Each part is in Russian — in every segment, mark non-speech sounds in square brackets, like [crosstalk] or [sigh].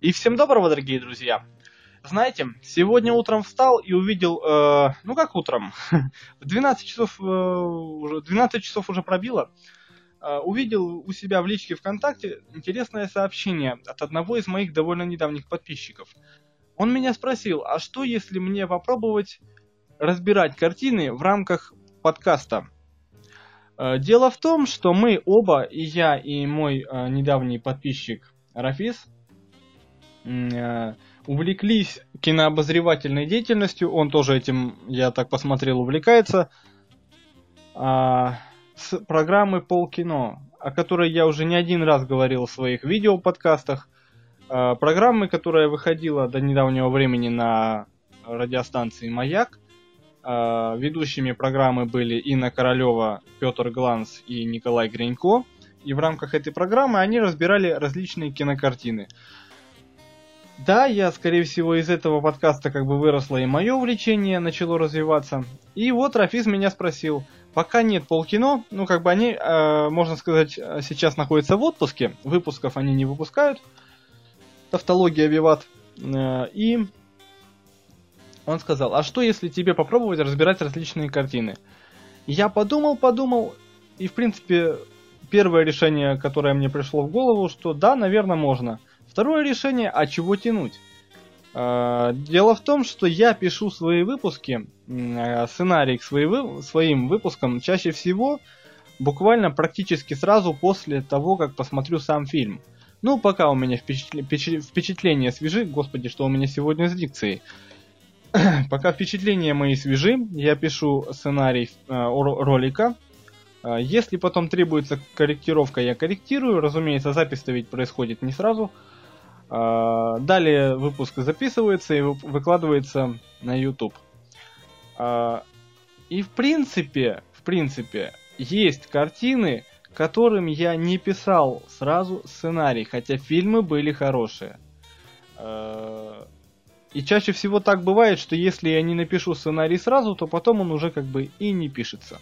И всем доброго, дорогие друзья! Знаете, сегодня утром встал и увидел, э, ну как утром, [laughs] в 12 часов, э, уже, 12 часов уже пробило, э, увидел у себя в личке ВКонтакте интересное сообщение от одного из моих довольно недавних подписчиков. Он меня спросил, а что если мне попробовать разбирать картины в рамках подкаста? Э, дело в том, что мы оба, и я, и мой э, недавний подписчик Рафис, увлеклись кинообозревательной деятельностью. Он тоже этим, я так посмотрел, увлекается. А, с программы Полкино, о которой я уже не один раз говорил в своих видео-подкастах. А, программы, которая выходила до недавнего времени на радиостанции «Маяк». А, ведущими программы были Инна Королева, Петр Гланс и Николай Гринько. И в рамках этой программы они разбирали различные кинокартины. Да, я, скорее всего, из этого подкаста как бы выросло и мое увлечение начало развиваться. И вот Рафиз меня спросил, пока нет полкино, ну как бы они, э, можно сказать, сейчас находятся в отпуске, выпусков они не выпускают, тавтология виват, э, и он сказал, а что если тебе попробовать разбирать различные картины? Я подумал, подумал, и в принципе первое решение, которое мне пришло в голову, что да, наверное, можно. Второе решение, а чего тянуть? А, дело в том, что я пишу свои выпуски, а, сценарий к своим выпускам чаще всего буквально практически сразу после того, как посмотрю сам фильм. Ну, пока у меня впечатления свежи, господи, что у меня сегодня с дикцией. [clears throat] Пока впечатления мои свежи, я пишу сценарий э, ролика. Если потом требуется корректировка, я корректирую. Разумеется, запись-то ведь происходит не сразу. Э, далее выпуск записывается и выкладывается на YouTube. Э, и в принципе, в принципе, есть картины, которым я не писал сразу сценарий, хотя фильмы были хорошие. Э, и чаще всего так бывает, что если я не напишу сценарий сразу, то потом он уже как бы и не пишется.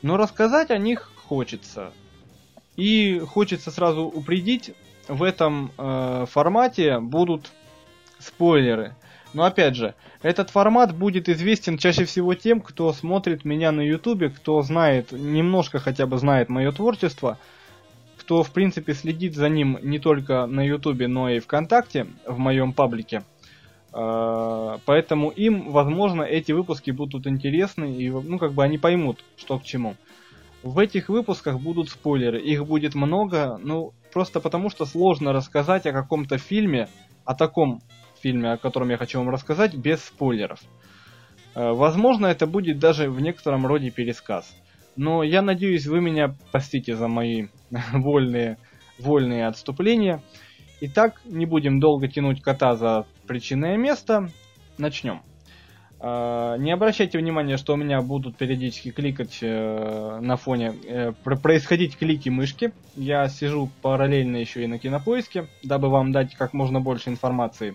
Но рассказать о них хочется. И хочется сразу упредить, в этом э, формате будут спойлеры. Но опять же, этот формат будет известен чаще всего тем, кто смотрит меня на ютубе, кто знает, немножко хотя бы знает мое творчество, кто в принципе следит за ним не только на ютубе, но и вконтакте, в моем паблике. А, поэтому им, возможно, эти выпуски будут интересны, и ну, как бы они поймут, что к чему. В этих выпусках будут спойлеры, их будет много, ну, просто потому что сложно рассказать о каком-то фильме, о таком фильме, о котором я хочу вам рассказать, без спойлеров. А, возможно, это будет даже в некотором роде пересказ. Но я надеюсь, вы меня простите за мои [laughs] вольные, вольные отступления. Итак, не будем долго тянуть кота за причинное место. Начнем. Uh, не обращайте внимания, что у меня будут периодически кликать uh, на фоне, uh, происходить клики мышки. Я сижу параллельно еще и на кинопоиске, дабы вам дать как можно больше информации.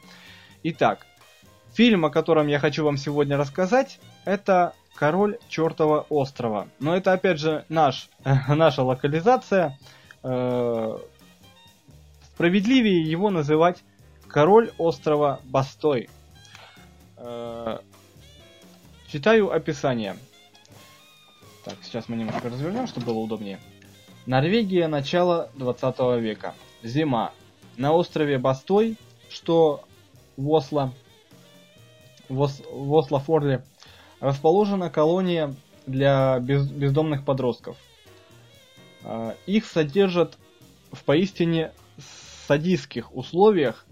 Итак, фильм, о котором я хочу вам сегодня рассказать, это Король Чертова острова. Но это опять же наш, [laughs] наша локализация. Справедливее его называть Король острова Бастой. Читаю описание. Так, сейчас мы немножко развернем, чтобы было удобнее. Норвегия начала 20 века. Зима. На острове Бастой, что в Осло, в, Ос, в Осло-Форле, расположена колония для без, бездомных подростков. Э, их содержат в поистине садистских условиях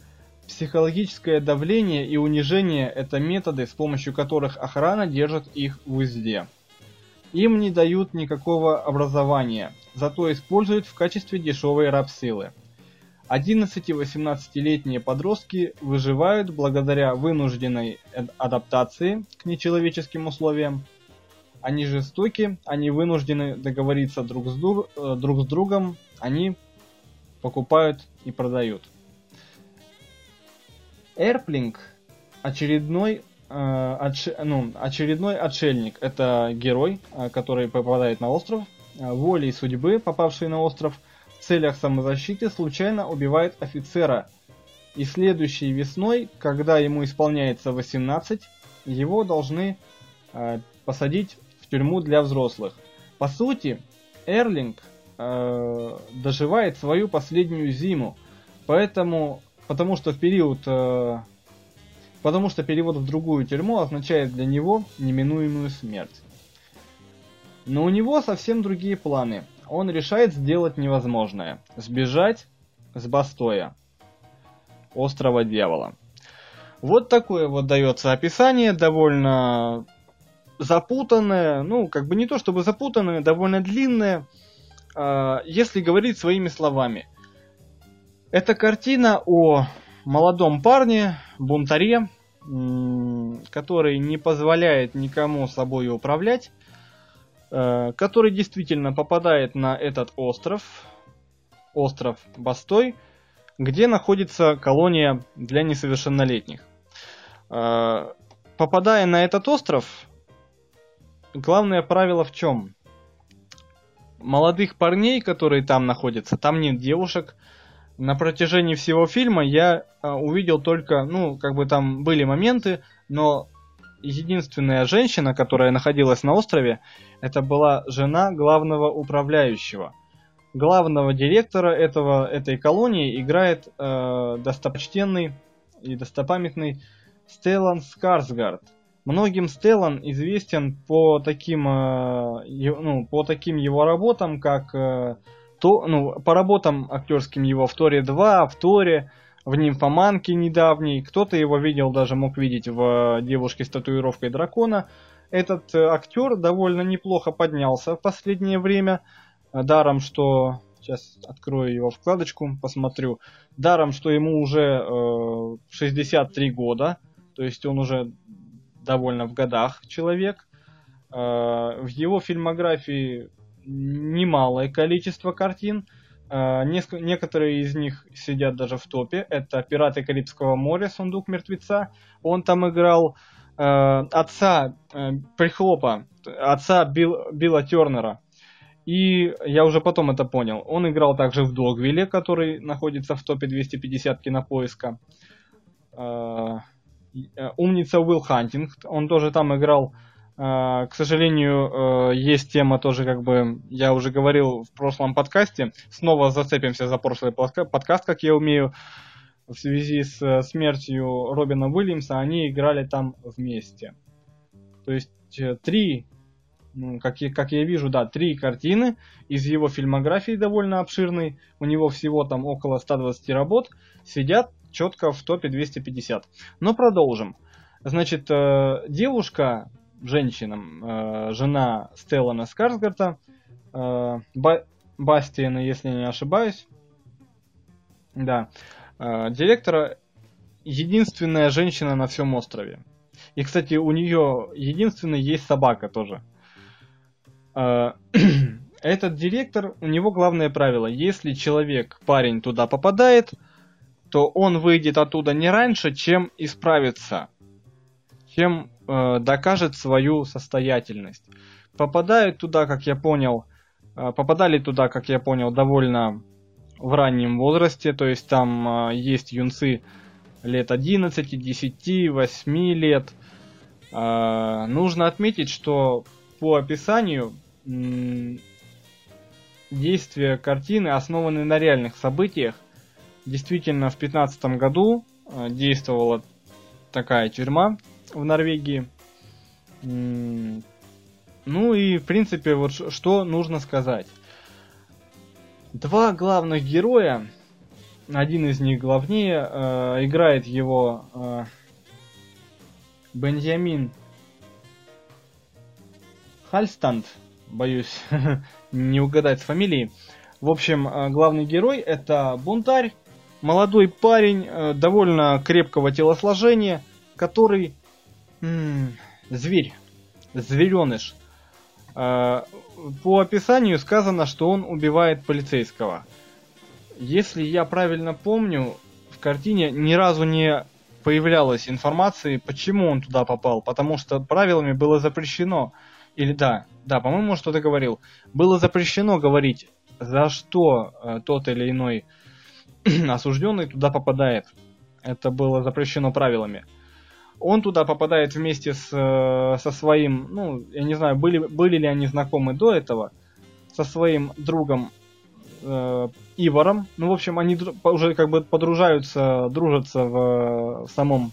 психологическое давление и унижение – это методы, с помощью которых охрана держит их в узде. Им не дают никакого образования, зато используют в качестве дешевой рабсилы. 11-18-летние подростки выживают благодаря вынужденной адаптации к нечеловеческим условиям. Они жестоки, они вынуждены договориться друг с, друг, э, друг с другом, они покупают и продают. Эрплинг очередной э, отш... ну, очередной отшельник. Это герой, э, который попадает на остров. Э, волей судьбы, попавший на остров, в целях самозащиты случайно убивает офицера и следующей весной, когда ему исполняется 18, его должны э, посадить в тюрьму для взрослых. По сути, Эрлинг э, доживает свою последнюю зиму, поэтому, потому что в период, э, потому что перевод в другую тюрьму означает для него неминуемую смерть. Но у него совсем другие планы. Он решает сделать невозможное – сбежать с Бастоя, острова Дьявола. Вот такое вот дается описание, довольно запутанное, ну, как бы не то чтобы запутанное, довольно длинное, а, если говорить своими словами. Это картина о молодом парне, бунтаре, который не позволяет никому собой управлять, э, который действительно попадает на этот остров, остров Бастой, где находится колония для несовершеннолетних. Э, попадая на этот остров, главное правило в чем? Молодых парней, которые там находятся, там нет девушек. На протяжении всего фильма я э, увидел только, ну, как бы там были моменты, но единственная женщина, которая находилась на острове, это была жена главного управляющего. Главного директора этого, этой колонии играет э, достопочтенный и достопамятный Стеллан Скарсгард. Многим Стеллан известен по таким, э, ну, по таким его работам, как э, то, ну, по работам актерским его в Торе 2, в Торе, в Нимфоманке недавней. Кто-то его видел, даже мог видеть в Девушке с татуировкой дракона. Этот э, актер довольно неплохо поднялся в последнее время. Даром, что... Сейчас открою его вкладочку, посмотрю. Даром, что ему уже э, 63 года. То есть он уже довольно в годах человек. Э, в его фильмографии немалое количество картин. Э, некоторые из них сидят даже в топе. Это «Пираты Карибского моря. Сундук мертвеца». Он там играл э, отца Прихлопа, отца Билл, Билла Тернера. И я уже потом это понял. Он играл также в Догвилле, который находится в топе 250 кинопоиска. Э, умница Уилл Хантинг, он тоже там играл. Э, к сожалению, э, есть тема тоже, как бы, я уже говорил в прошлом подкасте, снова зацепимся за прошлый подкаст, как я умею, в связи с смертью Робина Уильямса, они играли там вместе. То есть три, ну, как, я, как я вижу, да, три картины из его фильмографии довольно обширной, у него всего там около 120 работ, сидят четко в топе 250. Но продолжим. Значит, э, девушка, женщина, э, жена Стеллана Скарсгарта, э, Бастиена, если не ошибаюсь, да, директора единственная женщина на всем острове. И, кстати, у нее единственная есть собака тоже. [clears throat] Этот директор, у него главное правило, если человек, парень туда попадает, то он выйдет оттуда не раньше, чем исправится, чем э, докажет свою состоятельность. Попадают туда, как я понял, э, попадали туда, как я понял, довольно в раннем возрасте, то есть там э, есть юнцы лет 11, 10, 8 лет. Нужно отметить, что по описанию действия картины основаны на реальных событиях, Действительно, в 2015 году действовала такая тюрьма в Норвегии. Ну и, в принципе, вот что нужно сказать. Два главных героя, один из них главнее, э, играет его э, Бенджамин Хальстанд, боюсь [laughs] не угадать с фамилией. В общем, э, главный герой это бунтарь, молодой парень э, довольно крепкого телосложения, который зверь, звереныш. Э, по описанию сказано, что он убивает полицейского. Если я правильно помню, в картине ни разу не появлялась информации, почему он туда попал, потому что правилами было запрещено, или да, да, по-моему, что-то говорил, было запрещено говорить, за что э, тот или иной [clears throat] осужденный туда попадает. Это было запрещено правилами. Он туда попадает вместе с, э, со своим, ну, я не знаю, были, были ли они знакомы до этого, со своим другом э, Иваром. Ну, в общем, они уже как бы подружаются, дружатся в, в самом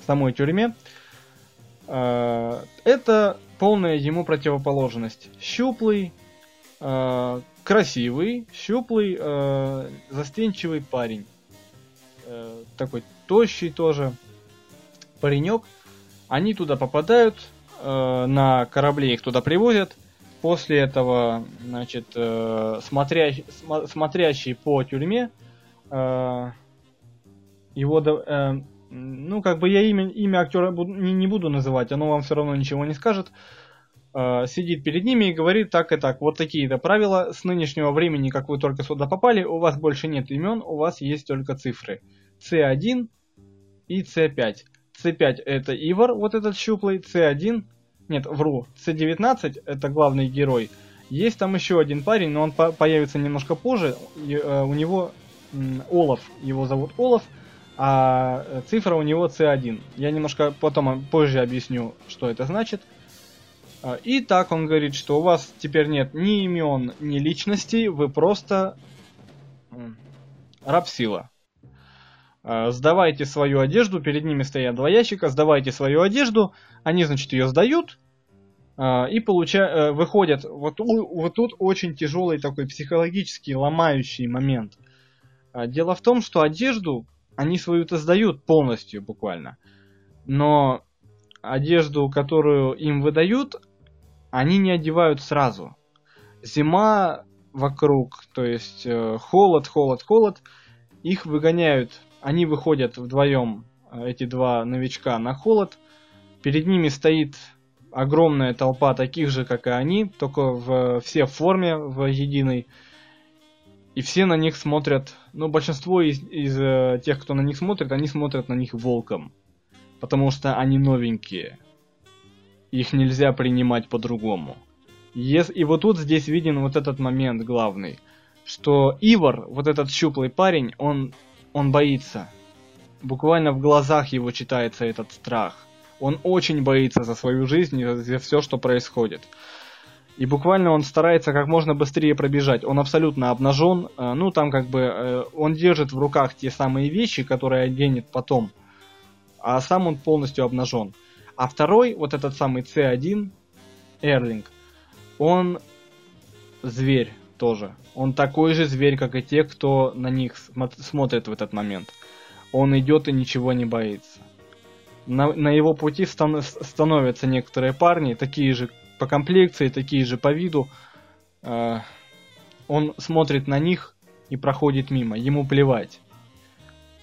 в самой тюрьме. Э, это полная ему противоположность. Щуплый, э, красивый, щуплый, э, застенчивый парень. Э, такой тощий тоже паренек. Они туда попадают, э, на корабле их туда привозят. После этого, значит, э, смотрящий, см, смотрящий по тюрьме, э, его, э, ну, как бы я имя, имя актера буду, не, не буду называть, оно вам все равно ничего не скажет. Э, сидит перед ними и говорит так и так, вот такие-то правила, с нынешнего времени, как вы только сюда попали, у вас больше нет имен, у вас есть только цифры. C1 и C5. C5 это Ивар, вот этот щуплый, C1, нет, вру, C19 это главный герой. Есть там еще один парень, но он по появится немножко позже, и, э, у него Олаф, его зовут Олаф, а цифра у него C1. Я немножко потом позже объясню, что это значит. А, и так он говорит, что у вас теперь нет ни имен, ни личностей, вы просто рабсила. А, сдавайте свою одежду, перед ними стоят два ящика, сдавайте свою одежду, они, значит, ее сдают, а, и получают, э, выходят, вот, вот тут очень тяжелый такой психологический ломающий момент. Дело в том, что одежду они свою-то сдают полностью буквально. Но одежду, которую им выдают, они не одевают сразу. Зима вокруг, то есть э, холод, холод, холод, их выгоняют, они выходят вдвоем, э, эти два новичка, на холод. Перед ними стоит огромная толпа таких же, как и они, только в, все в форме, в единой. И все на них смотрят, ну, большинство из, из э, тех, кто на них смотрит, они смотрят на них волком. Потому что они новенькие. Их нельзя принимать по-другому. И вот тут здесь виден вот этот момент главный. Что Ивар, вот этот щуплый парень, он, он боится. Буквально в глазах его читается этот страх. Он очень боится за свою жизнь и за все, что происходит. И буквально он старается как можно быстрее пробежать. Он абсолютно обнажен. Э, ну, там как бы э, он держит в руках те самые вещи, которые оденет потом. А сам он полностью обнажен. А второй, вот этот самый C1, Эрлинг, он зверь тоже. Он такой же зверь, как и те, кто на них смотрит в этот момент. Он идет и ничего не боится. На, на его пути стан становятся некоторые парни, такие же по комплекции, такие же по виду. Э, он смотрит на них и проходит мимо. Ему плевать.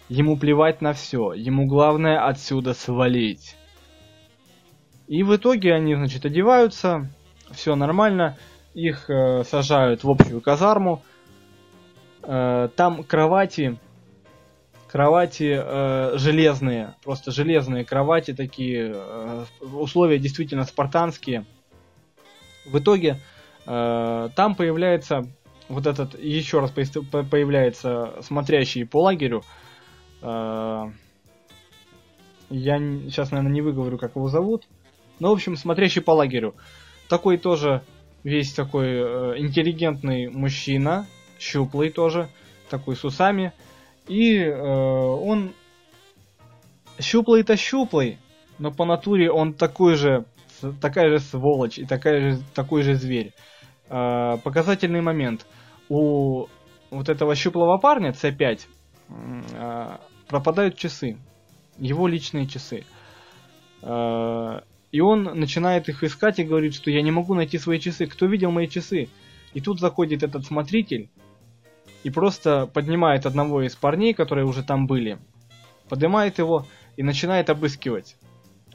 Ему плевать на все. Ему главное отсюда свалить. И в итоге они, значит, одеваются, все нормально, их э, сажают в общую казарму. Э, там кровати, кровати э, железные, просто железные кровати такие, э, условия действительно спартанские. В итоге э, там появляется вот этот, еще раз появляется смотрящий по лагерю. Э, я сейчас, наверное, не выговорю, как его зовут. Ну, в общем, смотрящий по лагерю. Такой тоже весь такой э, интеллигентный мужчина, щуплый тоже, такой с усами. И э, он щуплый-то щуплый, но по натуре он такой же, такая же сволочь и такая же, такой же зверь. Э, показательный момент. У вот этого щуплого парня, C5, э, пропадают часы. Его личные часы. Э, и он начинает их искать и говорит, что я не могу найти свои часы. Кто видел мои часы? И тут заходит этот смотритель и просто поднимает одного из парней, которые уже там были, поднимает его и начинает обыскивать.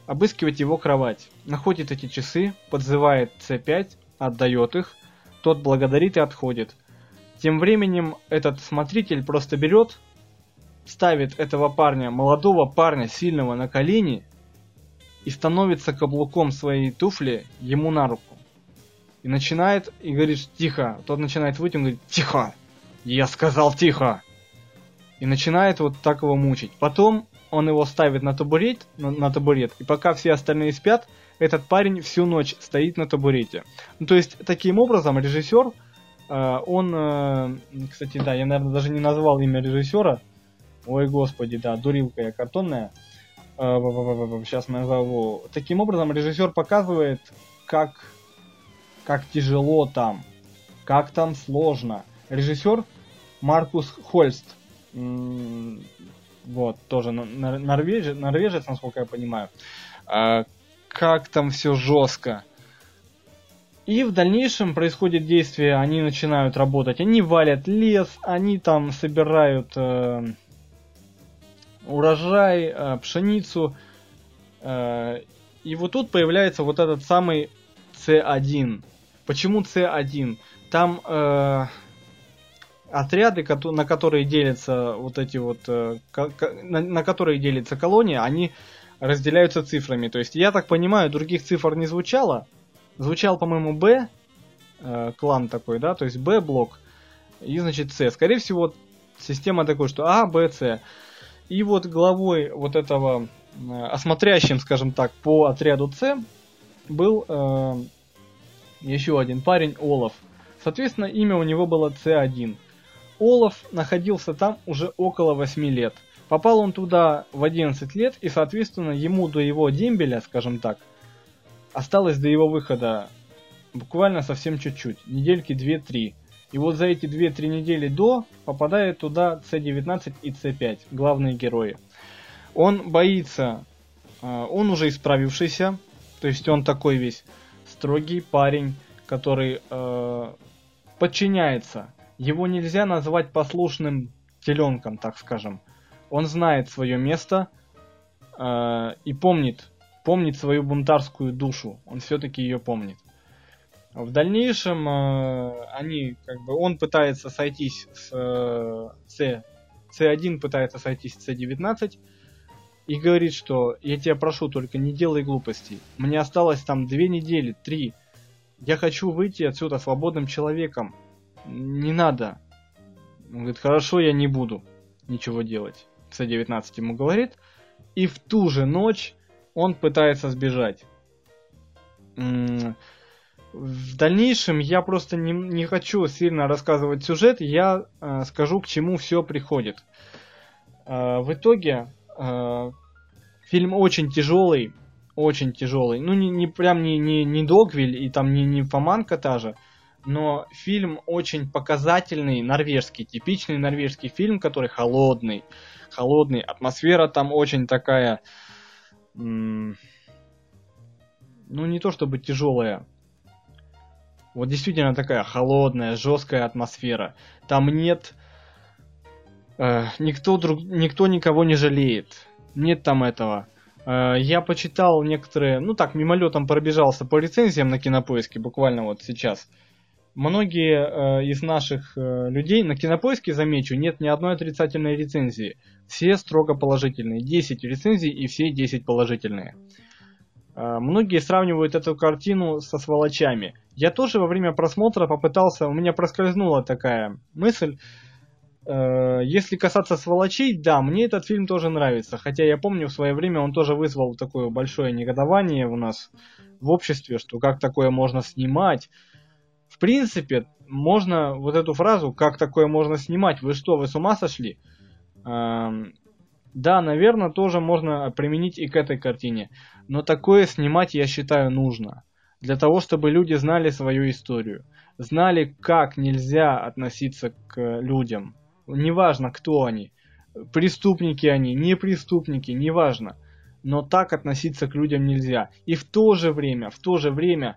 Обыскивать его кровать. Находит эти часы, подзывает C5, отдает их, тот благодарит и отходит. Тем временем этот смотритель просто берет, ставит этого парня, молодого парня, сильного на колени и становится каблуком своей туфли ему на руку. И начинает, и говорит, тихо. Тот начинает выйти, он говорит, тихо. Я сказал тихо. и начинает вот так его мучить. Потом он его ставит на табурет, на, на табурет, и пока все остальные спят, этот парень всю ночь стоит на табурете. Ну, то есть, таким образом, режиссер, э, он, э, кстати, да, я, наверное, даже не назвал имя режиссера. Ой, господи, да, дурилка я картонная. Э, сейчас назову. Таким образом, режиссер показывает, как, как тяжело там, как там сложно. Режиссер Маркус Хольст. Вот, тоже норвежец, норвежец, насколько я понимаю. А, как там все жестко. И в дальнейшем происходит действие, они начинают работать, они валят лес, они там собирают э, урожай, э, пшеницу. Э, и вот тут появляется вот этот самый C1. Почему C1? Там э, отряды, на которые делятся вот эти вот, э, на которые делится колония, они разделяются цифрами. То есть, я так понимаю, других цифр не звучало. Звучал, по-моему, Б, э, клан такой, да, то есть Б блок, и, значит, С. Скорее всего, система такой, что А, Б, С. И вот главой вот этого, э, осмотрящим, скажем так, по отряду С был э, еще один парень, Олаф. Соответственно, имя у него было С1. Олаф находился там уже около 8 лет. Попал он туда в 11 лет, и, соответственно, ему до его дембеля, скажем так, осталось до его выхода буквально совсем чуть-чуть, недельки 2-3. И вот за эти 2-3 недели до попадает туда С-19 и С-5, главные герои. Он боится, а, он уже исправившийся, то есть он такой весь строгий парень, который э, подчиняется его нельзя назвать послушным теленком, так скажем. Он знает свое место э, и помнит, помнит свою бунтарскую душу. Он все-таки ее помнит. В дальнейшем э, они, как бы, он пытается сойтись с э, C, C1 пытается сойтись с C19 и говорит, что я тебя прошу, только не делай глупостей. Мне осталось там две недели, три. Я хочу выйти отсюда свободным человеком не надо. Он говорит, хорошо, я не буду ничего делать. С-19 ему говорит. И в ту же ночь он пытается сбежать. В дальнейшем я просто не, не хочу сильно рассказывать сюжет, я э, скажу, к чему все приходит. Э, в итоге э, фильм очень тяжелый, очень тяжелый. Ну, не, не прям не, не, не Догвиль и там не, не Фоманка та же, но фильм очень показательный, норвежский, типичный норвежский фильм, который холодный, холодный, атмосфера там очень такая, ну не то чтобы тяжелая, вот действительно такая холодная, жесткая атмосфера. Там нет, э, никто друг, никто никого не жалеет, нет там этого. Э, я почитал некоторые, ну так мимолетом пробежался по рецензиям на Кинопоиске буквально вот сейчас. Многие э, из наших э, людей на кинопоиске, замечу, нет ни одной отрицательной рецензии. Все строго положительные. 10 рецензий и все 10 положительные. Э, многие сравнивают эту картину со сволочами. Я тоже во время просмотра попытался, у меня проскользнула такая мысль. Э, если касаться сволочей, да, мне этот фильм тоже нравится. Хотя я помню, в свое время он тоже вызвал такое большое негодование у нас в обществе, что как такое можно снимать в принципе, можно вот эту фразу, как такое можно снимать, вы что, вы с ума сошли? Да, наверное, тоже можно применить и к этой картине. Но такое снимать, я считаю, нужно. Для того, чтобы люди знали свою историю. Знали, как нельзя относиться к людям. Неважно, кто они. Преступники они, не преступники, неважно. Но так относиться к людям нельзя. И в то же время, в то же время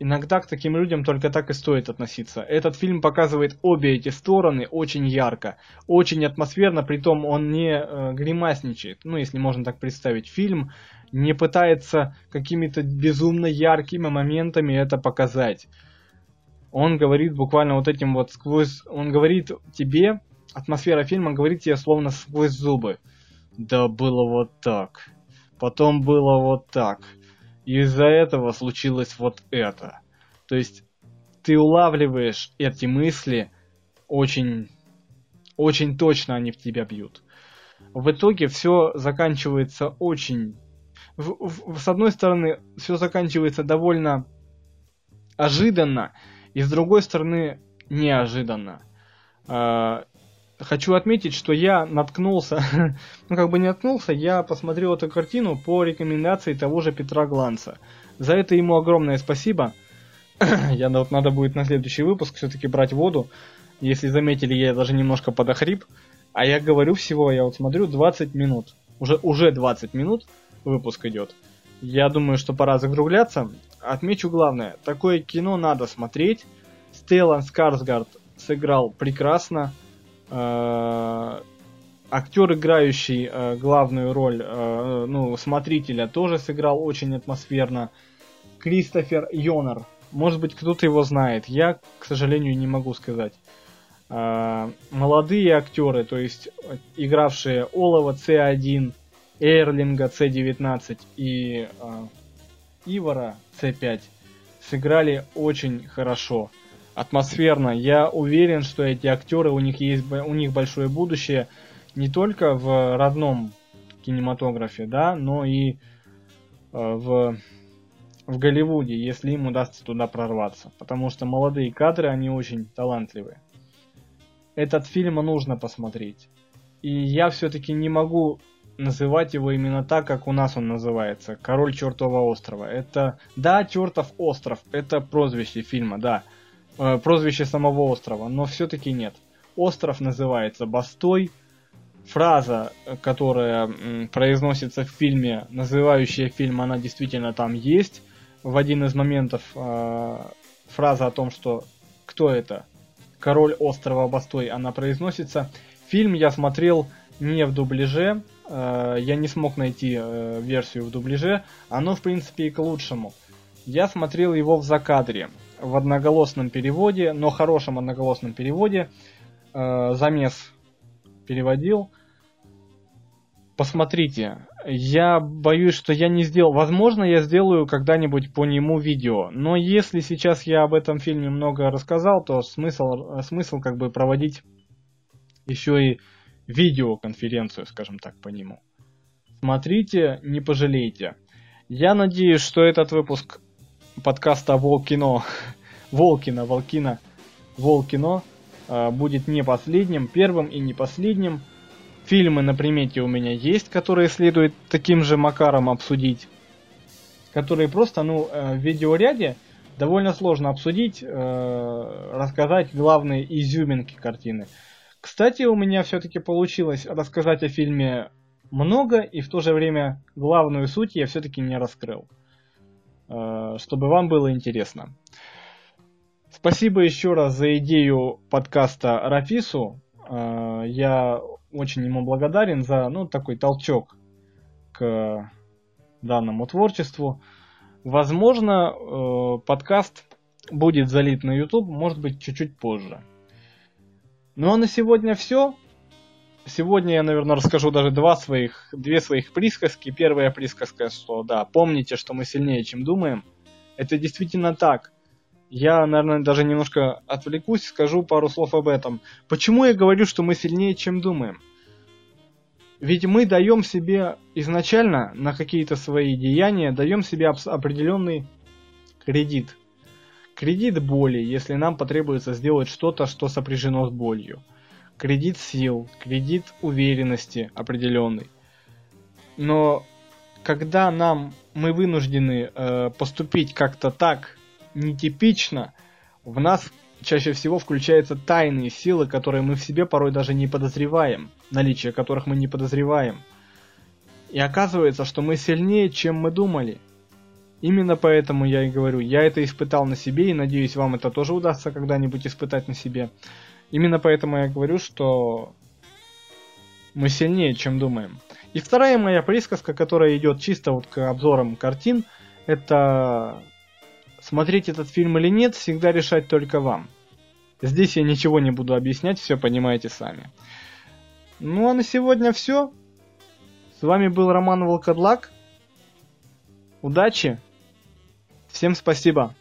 Иногда к таким людям только так и стоит относиться. Этот фильм показывает обе эти стороны очень ярко, очень атмосферно, притом он не э, гримасничает, ну если можно так представить. Фильм не пытается какими-то безумно яркими моментами это показать. Он говорит буквально вот этим вот сквозь... Он говорит тебе, атмосфера фильма говорит тебе словно сквозь зубы. Да было вот так. Потом было вот так из-за этого случилось вот это. То есть ты улавливаешь эти мысли очень, Очень точно они в тебя бьют. В итоге все заканчивается очень... В, в, с одной стороны, все заканчивается довольно ожиданно, и с другой стороны, неожиданно. Хочу отметить, что я наткнулся, [laughs] ну как бы не наткнулся, я посмотрел эту картину по рекомендации того же Петра Гланца. За это ему огромное спасибо. [clears throat] я вот надо будет на следующий выпуск все-таки брать воду. Если заметили, я даже немножко подохрип. А я говорю всего, я вот смотрю, 20 минут. Уже, уже 20 минут выпуск идет. Я думаю, что пора закругляться. Отмечу главное. Такое кино надо смотреть. Стеллан Скарсгард сыграл прекрасно. Э, актер, играющий э, главную роль, э, ну, смотрителя, тоже сыграл очень атмосферно. Кристофер Йонер. Может быть, кто-то его знает. Я, к сожалению, не могу сказать. Молодые актеры, то есть игравшие Олова C1, Эрлинга C19 и Ивара C5, сыграли очень хорошо атмосферно. Я уверен, что эти актеры, у них есть у них большое будущее не только в родном кинематографе, да, но и э, в, в Голливуде, если им удастся туда прорваться. Потому что молодые кадры, они очень талантливые. Этот фильм нужно посмотреть. И я все-таки не могу называть его именно так, как у нас он называется. Король чертова острова. Это, да, чертов остров, это прозвище фильма, да э, прозвище самого острова, но все-таки нет. Остров называется Бастой. Фраза, которая м, произносится в фильме, называющая фильм, она действительно там есть. В один из моментов э, фраза о том, что кто это? Король острова Бастой, она произносится. Фильм я смотрел не в дубляже, э, я не смог найти э, версию в дубляже, оно в принципе и к лучшему. Я смотрел его в закадре в одноголосном переводе, но хорошем одноголосном переводе. Э, замес переводил. Посмотрите, я боюсь, что я не сделал. Возможно, я сделаю когда-нибудь по нему видео. Но если сейчас я об этом фильме много рассказал, то смысл, смысл как бы проводить еще и видеоконференцию, скажем так, по нему. Смотрите, не пожалейте. Я надеюсь, что этот выпуск подкаста Волкино, Волкина, [laughs] Волкина, Волкино э, будет не последним, первым и не последним. Фильмы на примете у меня есть, которые следует таким же макаром обсудить, которые просто, ну, э, в видеоряде довольно сложно обсудить, э, рассказать главные изюминки картины. Кстати, у меня все-таки получилось рассказать о фильме много, и в то же время главную суть я все-таки не раскрыл. Э, чтобы вам было интересно. Спасибо еще раз за идею подкаста Рафису. Э, я очень ему благодарен за ну, такой толчок к данному творчеству. Возможно, э, подкаст будет залит на YouTube, может быть, чуть-чуть позже. Ну а на сегодня все. Сегодня я, наверное, расскажу даже два своих, две своих присказки. Первая присказка, что да, помните, что мы сильнее, чем думаем. Это действительно так. Я, наверное, даже немножко отвлекусь, скажу пару слов об этом. Почему я говорю, что мы сильнее, чем думаем? Ведь мы даем себе изначально на какие-то свои деяния, даем себе определенный кредит. Кредит боли, если нам потребуется сделать что-то, что сопряжено с болью кредит сил, кредит уверенности определенный. Но когда нам мы вынуждены э, поступить как-то так нетипично, в нас чаще всего включаются тайные силы, которые мы в себе порой даже не подозреваем, наличие которых мы не подозреваем. И оказывается, что мы сильнее, чем мы думали. Именно поэтому я и говорю, я это испытал на себе, и надеюсь, вам это тоже удастся когда-нибудь испытать на себе. Именно поэтому я говорю, что мы сильнее, чем думаем. И вторая моя присказка, которая идет чисто вот к обзорам картин, это смотреть этот фильм или нет, всегда решать только вам. Здесь я ничего не буду объяснять, все понимаете сами. Ну а на сегодня все. С вами был Роман Волкодлак. Удачи. Всем спасибо.